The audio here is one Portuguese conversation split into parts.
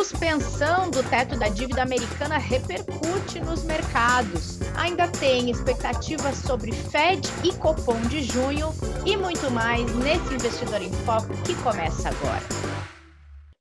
Suspensão do teto da dívida americana repercute nos mercados. Ainda tem expectativas sobre Fed e Copom de junho e muito mais nesse Investidor em Foco que começa agora.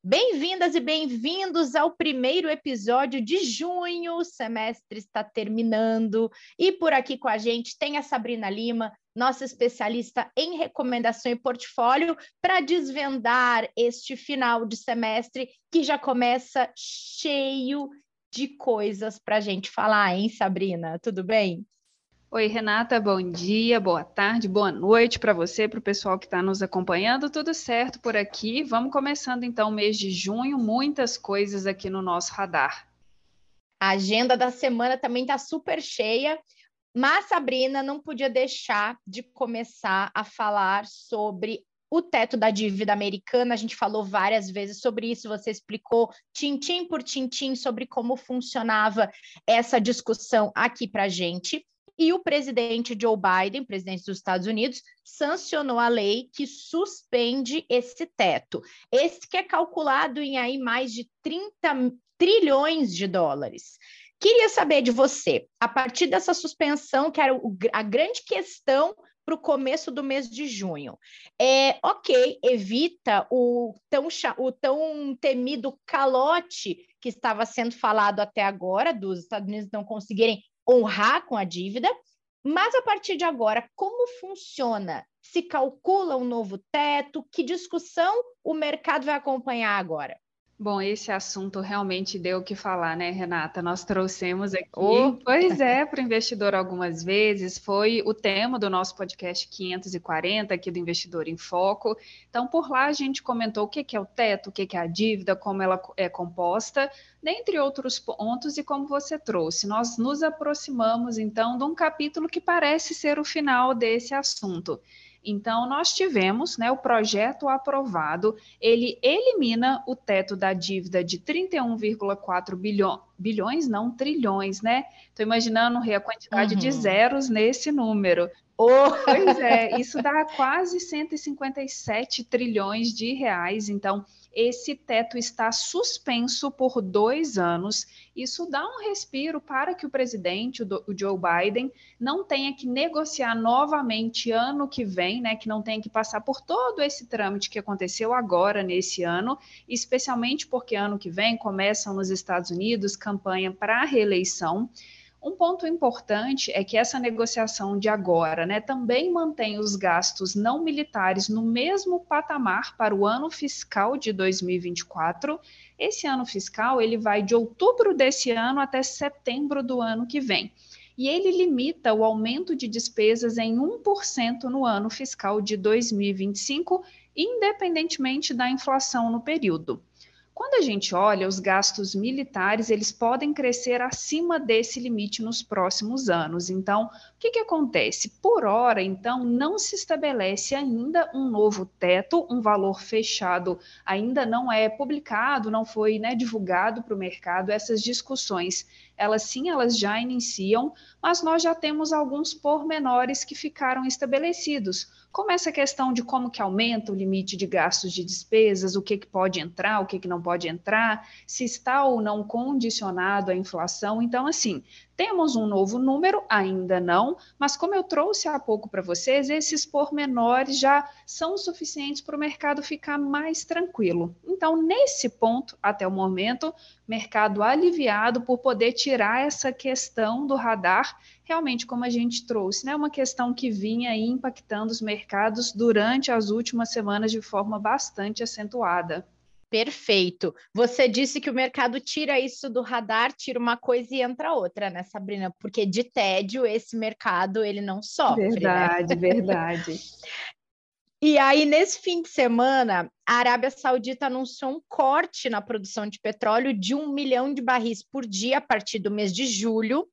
Bem-vindas e bem-vindos ao primeiro episódio de junho. O semestre está terminando e por aqui com a gente tem a Sabrina Lima, nossa especialista em recomendação e portfólio, para desvendar este final de semestre que já começa cheio de coisas para a gente falar, hein, Sabrina? Tudo bem? Oi, Renata, bom dia, boa tarde, boa noite para você, para o pessoal que está nos acompanhando. Tudo certo por aqui? Vamos começando então o mês de junho, muitas coisas aqui no nosso radar. A agenda da semana também está super cheia. Mas Sabrina não podia deixar de começar a falar sobre o teto da dívida americana. A gente falou várias vezes sobre isso, você explicou tintim por tintim sobre como funcionava essa discussão aqui para gente. E o presidente Joe Biden, presidente dos Estados Unidos, sancionou a lei que suspende esse teto. Esse que é calculado em aí mais de 30 trilhões de dólares. Queria saber de você, a partir dessa suspensão, que era a grande questão para o começo do mês de junho. É, ok, evita o tão, o tão temido calote que estava sendo falado até agora, dos Estados Unidos não conseguirem honrar com a dívida, mas a partir de agora, como funciona? Se calcula um novo teto? Que discussão o mercado vai acompanhar agora? Bom, esse assunto realmente deu o que falar, né, Renata? Nós trouxemos aqui, oh. pois é, para o investidor algumas vezes, foi o tema do nosso podcast 540 aqui do Investidor em Foco. Então, por lá a gente comentou o que é o teto, o que é a dívida, como ela é composta, dentre outros pontos, e como você trouxe. Nós nos aproximamos, então, de um capítulo que parece ser o final desse assunto. Então, nós tivemos né, o projeto aprovado, ele elimina o teto da dívida de 31,4 bilhões, bilhões, não trilhões, né? Estou imaginando a quantidade uhum. de zeros nesse número. Oh. Pois é, isso dá quase 157 trilhões de reais. Então, esse teto está suspenso por dois anos. Isso dá um respiro para que o presidente, o Joe Biden, não tenha que negociar novamente ano que vem, né? Que não tenha que passar por todo esse trâmite que aconteceu agora nesse ano, especialmente porque ano que vem começam nos Estados Unidos campanha para reeleição. Um ponto importante é que essa negociação de agora né, também mantém os gastos não militares no mesmo patamar para o ano fiscal de 2024. Esse ano fiscal ele vai de outubro desse ano até setembro do ano que vem. E ele limita o aumento de despesas em 1% no ano fiscal de 2025, independentemente da inflação no período. Quando a gente olha os gastos militares, eles podem crescer acima desse limite nos próximos anos. Então, o que, que acontece? Por hora, então, não se estabelece ainda um novo teto, um valor fechado ainda não é publicado, não foi né, divulgado para o mercado. Essas discussões, elas sim, elas já iniciam, mas nós já temos alguns pormenores que ficaram estabelecidos como essa questão de como que aumenta o limite de gastos de despesas, o que, que pode entrar, o que, que não pode entrar, se está ou não condicionado à inflação. Então, assim, temos um novo número? Ainda não, mas como eu trouxe há pouco para vocês, esses pormenores já são suficientes para o mercado ficar mais tranquilo. Então, nesse ponto, até o momento, mercado aliviado por poder tirar essa questão do radar, realmente, como a gente trouxe, né? Uma questão que vinha impactando os mercados durante as últimas semanas de forma bastante acentuada. Perfeito. Você disse que o mercado tira isso do radar, tira uma coisa e entra outra, né, Sabrina? Porque de tédio esse mercado ele não sofre. Verdade, né? verdade. E aí, nesse fim de semana, a Arábia Saudita anunciou um corte na produção de petróleo de um milhão de barris por dia a partir do mês de julho.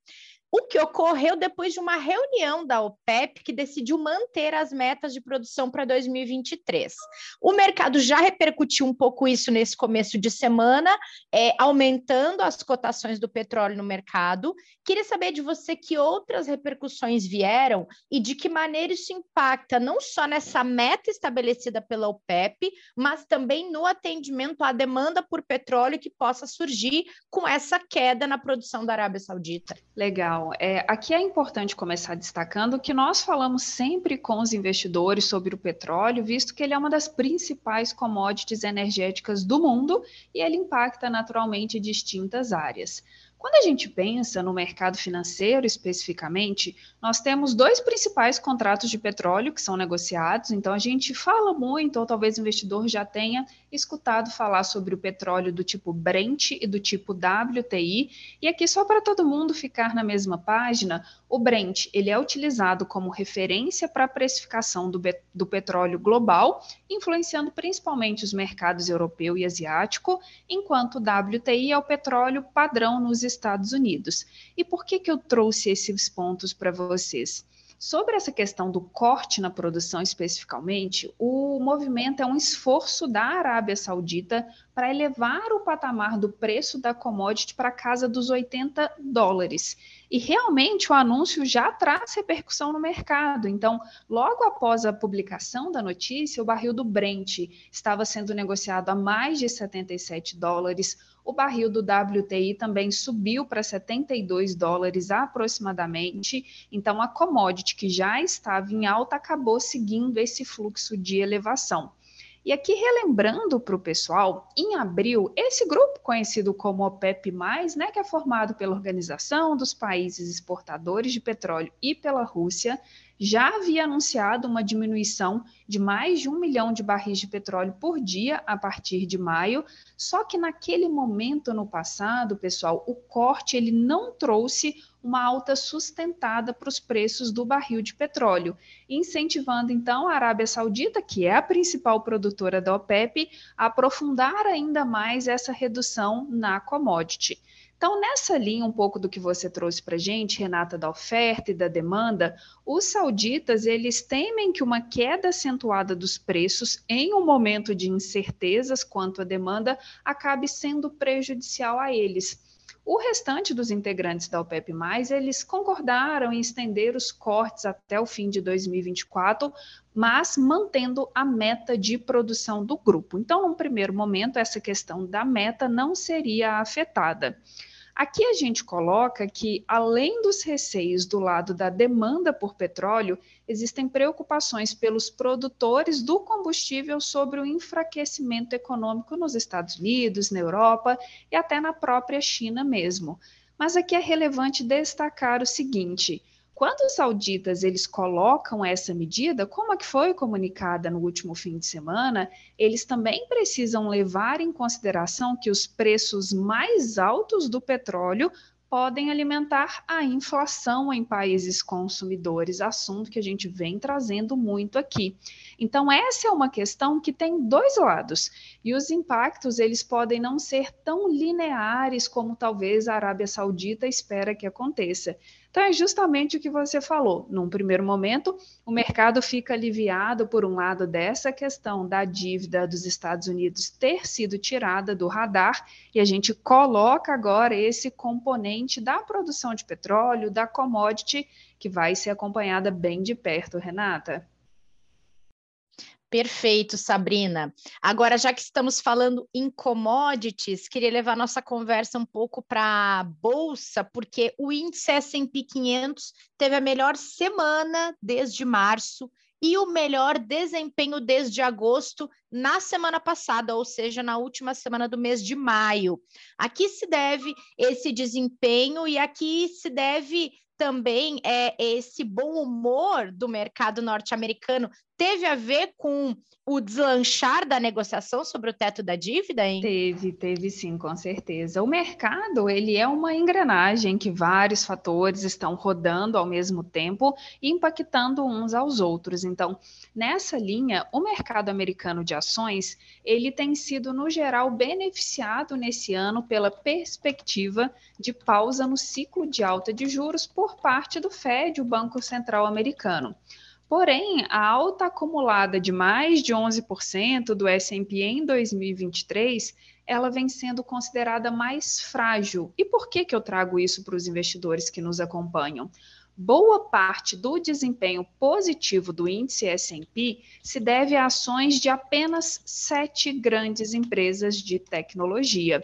O que ocorreu depois de uma reunião da OPEP que decidiu manter as metas de produção para 2023. O mercado já repercutiu um pouco isso nesse começo de semana, é, aumentando as cotações do petróleo no mercado. Queria saber de você que outras repercussões vieram e de que maneira isso impacta não só nessa meta estabelecida pela OPEP, mas também no atendimento à demanda por petróleo que possa surgir com essa queda na produção da Arábia Saudita. Legal. É, aqui é importante começar destacando que nós falamos sempre com os investidores sobre o petróleo, visto que ele é uma das principais commodities energéticas do mundo e ele impacta naturalmente distintas áreas. Quando a gente pensa no mercado financeiro especificamente, nós temos dois principais contratos de petróleo que são negociados, então a gente fala muito, ou talvez o investidor já tenha escutado falar sobre o petróleo do tipo Brent e do tipo WTI. E aqui, só para todo mundo ficar na mesma página, o Brent ele é utilizado como referência para a precificação do, do petróleo global, influenciando principalmente os mercados europeu e asiático, enquanto o WTI é o petróleo padrão nos Estados Unidos. E por que, que eu trouxe esses pontos para vocês? Sobre essa questão do corte na produção especificamente, o movimento é um esforço da Arábia Saudita para elevar o patamar do preço da commodity para casa dos 80 dólares. E realmente o anúncio já traz repercussão no mercado. Então, logo após a publicação da notícia, o barril do Brent estava sendo negociado a mais de 77 dólares. O barril do WTI também subiu para 72 dólares aproximadamente. Então, a commodity que já estava em alta acabou seguindo esse fluxo de elevação. E aqui, relembrando para o pessoal, em abril, esse grupo conhecido como OPEP, né, que é formado pela Organização dos Países Exportadores de Petróleo e pela Rússia, já havia anunciado uma diminuição de mais de um milhão de barris de petróleo por dia a partir de maio. Só que naquele momento no passado, pessoal, o corte ele não trouxe uma alta sustentada para os preços do barril de petróleo, incentivando então a Arábia Saudita, que é a principal produtora da OPEP, a aprofundar ainda mais essa redução na commodity. Então, nessa linha, um pouco do que você trouxe para gente, Renata, da oferta e da demanda, os sauditas eles temem que uma queda acentuada dos preços em um momento de incertezas quanto à demanda acabe sendo prejudicial a eles. O restante dos integrantes da OPEP+, eles concordaram em estender os cortes até o fim de 2024, mas mantendo a meta de produção do grupo. Então, no primeiro momento, essa questão da meta não seria afetada. Aqui a gente coloca que, além dos receios do lado da demanda por petróleo, existem preocupações pelos produtores do combustível sobre o enfraquecimento econômico nos Estados Unidos, na Europa e até na própria China mesmo. Mas aqui é relevante destacar o seguinte: quando os sauditas eles colocam essa medida, como é que foi comunicada no último fim de semana, eles também precisam levar em consideração que os preços mais altos do petróleo podem alimentar a inflação em países consumidores, assunto que a gente vem trazendo muito aqui. Então essa é uma questão que tem dois lados e os impactos eles podem não ser tão lineares como talvez a Arábia Saudita espera que aconteça. Então, é justamente o que você falou. Num primeiro momento, o mercado fica aliviado, por um lado, dessa questão da dívida dos Estados Unidos ter sido tirada do radar, e a gente coloca agora esse componente da produção de petróleo, da commodity, que vai ser acompanhada bem de perto, Renata. Perfeito, Sabrina. Agora, já que estamos falando em commodities, queria levar nossa conversa um pouco para a bolsa, porque o índice S&P 500 teve a melhor semana desde março e o melhor desempenho desde agosto na semana passada, ou seja, na última semana do mês de maio. Aqui se deve esse desempenho e aqui se deve também é esse bom humor do mercado norte-americano teve a ver com o deslanchar da negociação sobre o teto da dívida, hein? Teve, teve sim, com certeza. O mercado, ele é uma engrenagem que vários fatores estão rodando ao mesmo tempo impactando uns aos outros. Então, nessa linha, o mercado americano de ações, ele tem sido no geral beneficiado nesse ano pela perspectiva de pausa no ciclo de alta de juros por parte do Fed, o Banco Central Americano. Porém, a alta acumulada de mais de 11% do S&P em 2023, ela vem sendo considerada mais frágil. E por que, que eu trago isso para os investidores que nos acompanham? Boa parte do desempenho positivo do índice S&P se deve a ações de apenas sete grandes empresas de tecnologia.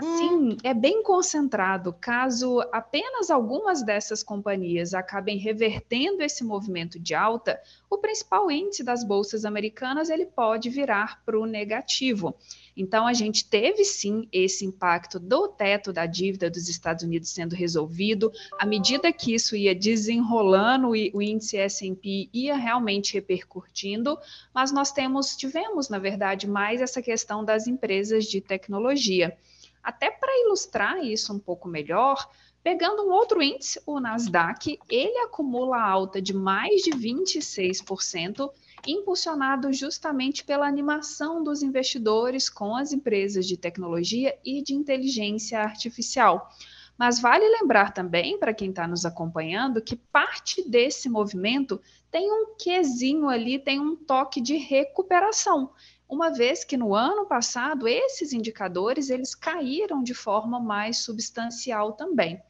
Assim, é bem concentrado. Caso apenas algumas dessas companhias acabem revertendo esse movimento de alta, o principal índice das bolsas americanas ele pode virar para o negativo. Então, a gente teve sim esse impacto do teto da dívida dos Estados Unidos sendo resolvido. À medida que isso ia desenrolando, o índice S&P ia realmente repercutindo, mas nós temos, tivemos, na verdade, mais essa questão das empresas de tecnologia. Até para ilustrar isso um pouco melhor, pegando um outro índice, o Nasdaq, ele acumula alta de mais de 26%, impulsionado justamente pela animação dos investidores com as empresas de tecnologia e de inteligência artificial. Mas vale lembrar também, para quem está nos acompanhando, que parte desse movimento tem um quesinho ali, tem um toque de recuperação uma vez que no ano passado esses indicadores eles caíram de forma mais substancial também.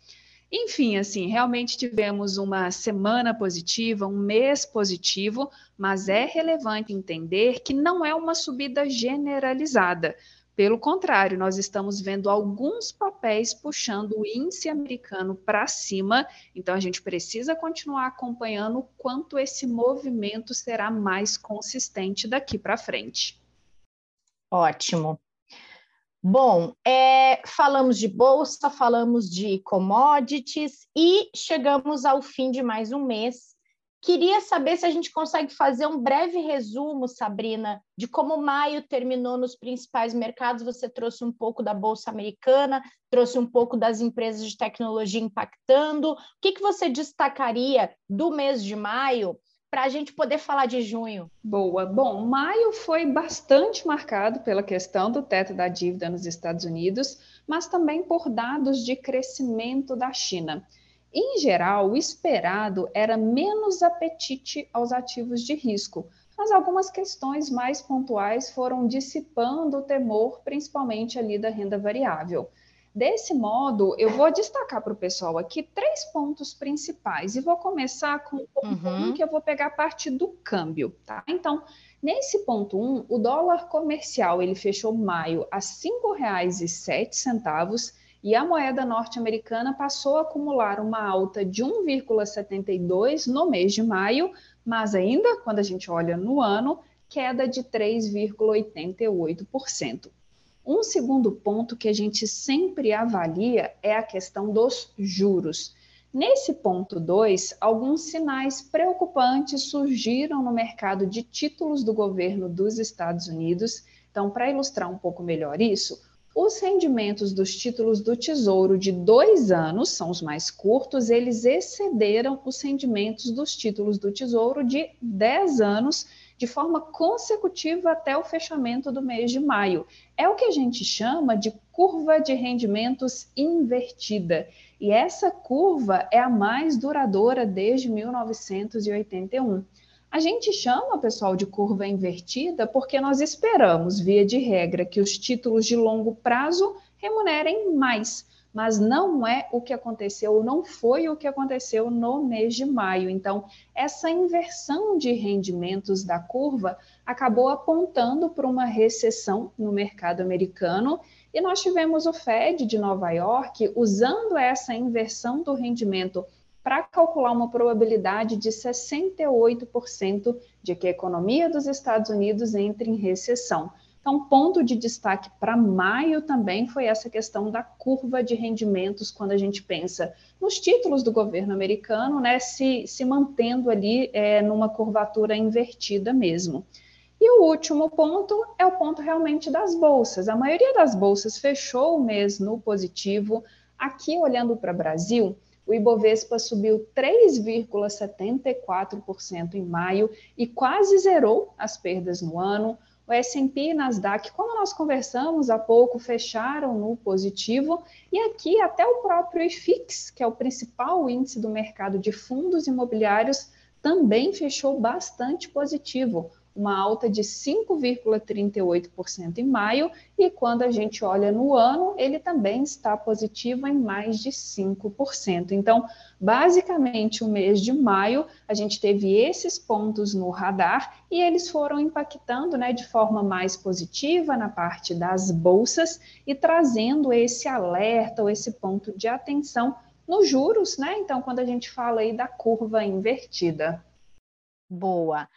Enfim, assim, realmente tivemos uma semana positiva, um mês positivo, mas é relevante entender que não é uma subida generalizada. Pelo contrário, nós estamos vendo alguns papéis puxando o índice americano para cima, então a gente precisa continuar acompanhando o quanto esse movimento será mais consistente daqui para frente. Ótimo. Bom, é, falamos de bolsa, falamos de commodities e chegamos ao fim de mais um mês. Queria saber se a gente consegue fazer um breve resumo, Sabrina, de como maio terminou nos principais mercados. Você trouxe um pouco da Bolsa Americana, trouxe um pouco das empresas de tecnologia impactando. O que, que você destacaria do mês de maio para a gente poder falar de junho. Boa. Bom, maio foi bastante marcado pela questão do teto da dívida nos Estados Unidos, mas também por dados de crescimento da China. Em geral, o esperado era menos apetite aos ativos de risco, mas algumas questões mais pontuais foram dissipando o temor, principalmente ali da renda variável. Desse modo, eu vou destacar para o pessoal aqui três pontos principais e vou começar com o ponto uhum. um, que eu vou pegar a parte do câmbio, tá? Então, nesse ponto um, o dólar comercial ele fechou maio a R$ 5,07 e a moeda norte-americana passou a acumular uma alta de 1,72 no mês de maio, mas ainda, quando a gente olha no ano, queda de 3,88%. Um segundo ponto que a gente sempre avalia é a questão dos juros. Nesse ponto 2, alguns sinais preocupantes surgiram no mercado de títulos do governo dos Estados Unidos. Então, para ilustrar um pouco melhor isso, os rendimentos dos títulos do Tesouro de dois anos, são os mais curtos, eles excederam os rendimentos dos títulos do Tesouro de 10 anos de forma consecutiva até o fechamento do mês de maio. É o que a gente chama de curva de rendimentos invertida. E essa curva é a mais duradoura desde 1981. A gente chama, pessoal, de curva invertida porque nós esperamos, via de regra, que os títulos de longo prazo remunerem mais mas não é o que aconteceu, não foi o que aconteceu no mês de maio. Então, essa inversão de rendimentos da curva acabou apontando para uma recessão no mercado americano. E nós tivemos o Fed de Nova York usando essa inversão do rendimento para calcular uma probabilidade de 68% de que a economia dos Estados Unidos entre em recessão. Então, ponto de destaque para maio também foi essa questão da curva de rendimentos, quando a gente pensa nos títulos do governo americano, né, se, se mantendo ali é, numa curvatura invertida mesmo. E o último ponto é o ponto realmente das bolsas. A maioria das bolsas fechou o mês no positivo. Aqui, olhando para o Brasil, o Ibovespa subiu 3,74% em maio e quase zerou as perdas no ano. O S&P e Nasdaq, como nós conversamos há pouco, fecharam no positivo. E aqui até o próprio IFIX, que é o principal índice do mercado de fundos imobiliários, também fechou bastante positivo, uma alta de 5,38% em maio, e quando a gente olha no ano, ele também está positivo em mais de 5%. Então, basicamente, o mês de maio, a gente teve esses pontos no radar e eles foram impactando né, de forma mais positiva na parte das bolsas e trazendo esse alerta ou esse ponto de atenção nos juros, né? Então, quando a gente fala aí da curva invertida. Boa.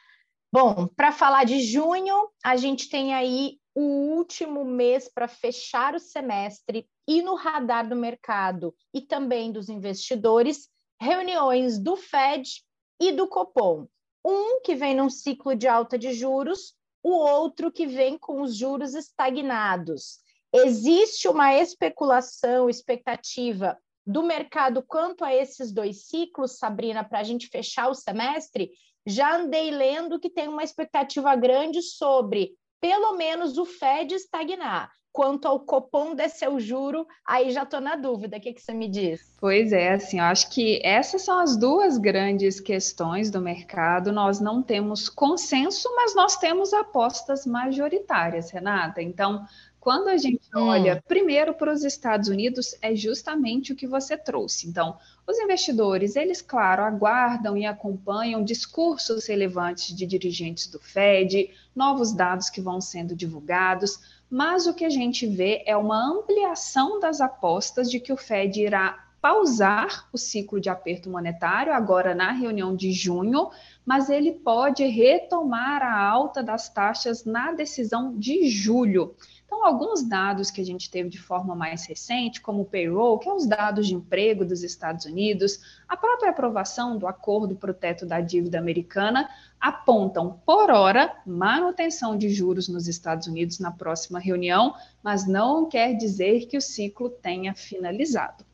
Bom, para falar de junho, a gente tem aí o último mês para fechar o semestre e no radar do mercado e também dos investidores, reuniões do Fed e do Copom. Um que vem num ciclo de alta de juros, o outro que vem com os juros estagnados. Existe uma especulação, expectativa do mercado quanto a esses dois ciclos, Sabrina, para a gente fechar o semestre? Já andei lendo que tem uma expectativa grande sobre, pelo menos, o Fed estagnar. Quanto ao Copom descer o juro, aí já estou na dúvida. O que, que você me diz? Pois é, assim, eu acho que essas são as duas grandes questões do mercado. Nós não temos consenso, mas nós temos apostas majoritárias, Renata. Então, quando a gente hum. olha primeiro para os Estados Unidos, é justamente o que você trouxe. Então, os investidores, eles, claro, aguardam e acompanham discursos relevantes de dirigentes do Fed, novos dados que vão sendo divulgados, mas o que a gente vê é uma ampliação das apostas de que o Fed irá pausar o ciclo de aperto monetário agora na reunião de junho, mas ele pode retomar a alta das taxas na decisão de julho. Então, alguns dados que a gente teve de forma mais recente, como o payroll, que é os dados de emprego dos Estados Unidos, a própria aprovação do acordo para o teto da dívida americana, apontam, por hora, manutenção de juros nos Estados Unidos na próxima reunião, mas não quer dizer que o ciclo tenha finalizado.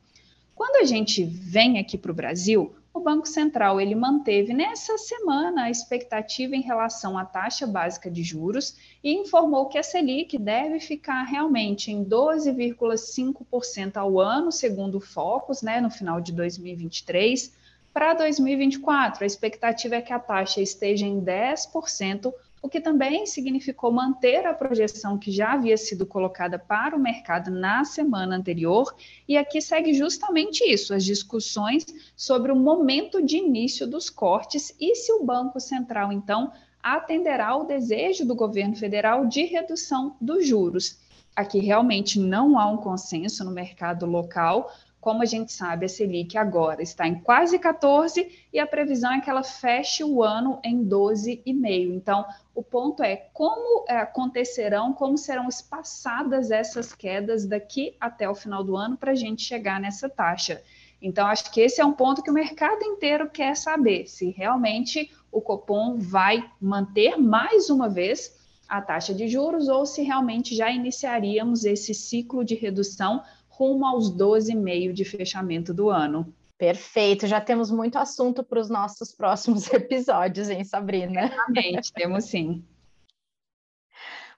Quando a gente vem aqui para o Brasil, Banco Central ele manteve nessa semana a expectativa em relação à taxa básica de juros e informou que a Selic deve ficar realmente em 12,5% ao ano, segundo o Focus, né, no final de 2023. Para 2024, a expectativa é que a taxa esteja em 10%, o que também significou manter a projeção que já havia sido colocada para o mercado na semana anterior, e aqui segue justamente isso, as discussões sobre o momento de início dos cortes e se o Banco Central, então, atenderá ao desejo do governo federal de redução dos juros. Aqui realmente não há um consenso no mercado local, como a gente sabe, a Selic agora está em quase 14 e a previsão é que ela feche o ano em 12,5. Então, o ponto é como é, acontecerão, como serão espaçadas essas quedas daqui até o final do ano para a gente chegar nessa taxa. Então, acho que esse é um ponto que o mercado inteiro quer saber se realmente o Copom vai manter mais uma vez a taxa de juros ou se realmente já iniciaríamos esse ciclo de redução rumo aos 12,5 de fechamento do ano. Perfeito, já temos muito assunto para os nossos próximos episódios, hein, Sabrina? Exatamente, temos sim.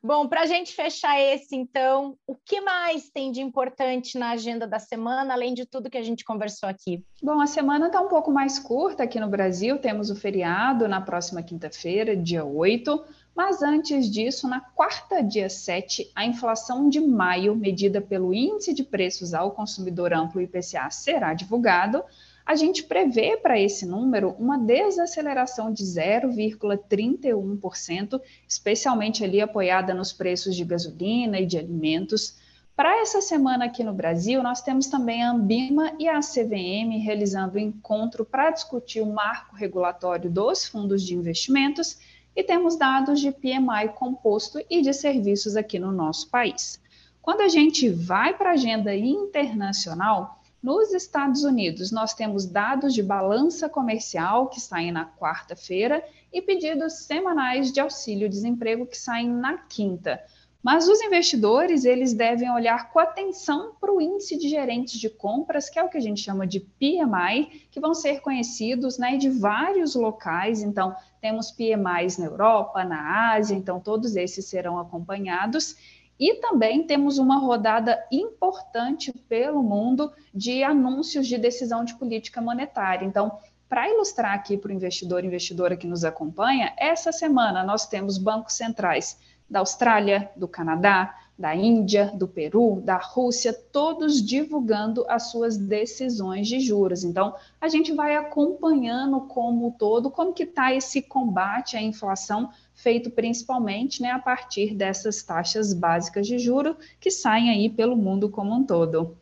Bom, para a gente fechar esse, então, o que mais tem de importante na agenda da semana, além de tudo que a gente conversou aqui? Bom, a semana está um pouco mais curta aqui no Brasil, temos o feriado na próxima quinta-feira, dia 8. Mas antes disso, na quarta, dia 7, a inflação de maio, medida pelo Índice de Preços ao Consumidor Amplo IPCA, será divulgado. A gente prevê para esse número uma desaceleração de 0,31%, especialmente ali apoiada nos preços de gasolina e de alimentos. Para essa semana aqui no Brasil, nós temos também a Ambima e a CVM realizando um encontro para discutir o marco regulatório dos fundos de investimentos e temos dados de PMI composto e de serviços aqui no nosso país. Quando a gente vai para a agenda internacional, nos Estados Unidos, nós temos dados de balança comercial que saem na quarta-feira e pedidos semanais de auxílio-desemprego que saem na quinta. Mas os investidores, eles devem olhar com atenção para o índice de gerentes de compras, que é o que a gente chama de PMI, que vão ser conhecidos né, de vários locais. Então, temos PMIs na Europa, na Ásia, então todos esses serão acompanhados. E também temos uma rodada importante pelo mundo de anúncios de decisão de política monetária. Então, para ilustrar aqui para o investidor e investidora que nos acompanha, essa semana nós temos bancos centrais da Austrália, do Canadá, da Índia, do Peru, da Rússia, todos divulgando as suas decisões de juros. Então, a gente vai acompanhando como todo, como que está esse combate à inflação, feito principalmente né, a partir dessas taxas básicas de juro que saem aí pelo mundo como um todo.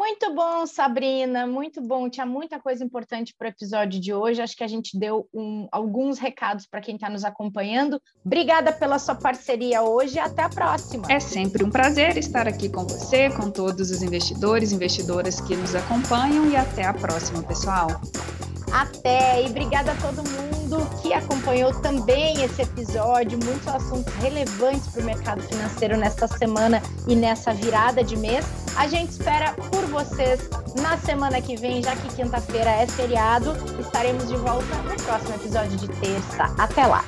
Muito bom, Sabrina, muito bom. Tinha muita coisa importante para o episódio de hoje. Acho que a gente deu um, alguns recados para quem está nos acompanhando. Obrigada pela sua parceria hoje e até a próxima. É sempre um prazer estar aqui com você, com todos os investidores investidoras que nos acompanham e até a próxima, pessoal. Até e obrigada a todo mundo que acompanhou também esse episódio. Muitos assuntos relevantes para o mercado financeiro nesta semana e nessa virada de mês. A gente espera por vocês na semana que vem, já que quinta-feira é feriado. Estaremos de volta no próximo episódio de terça. Até lá!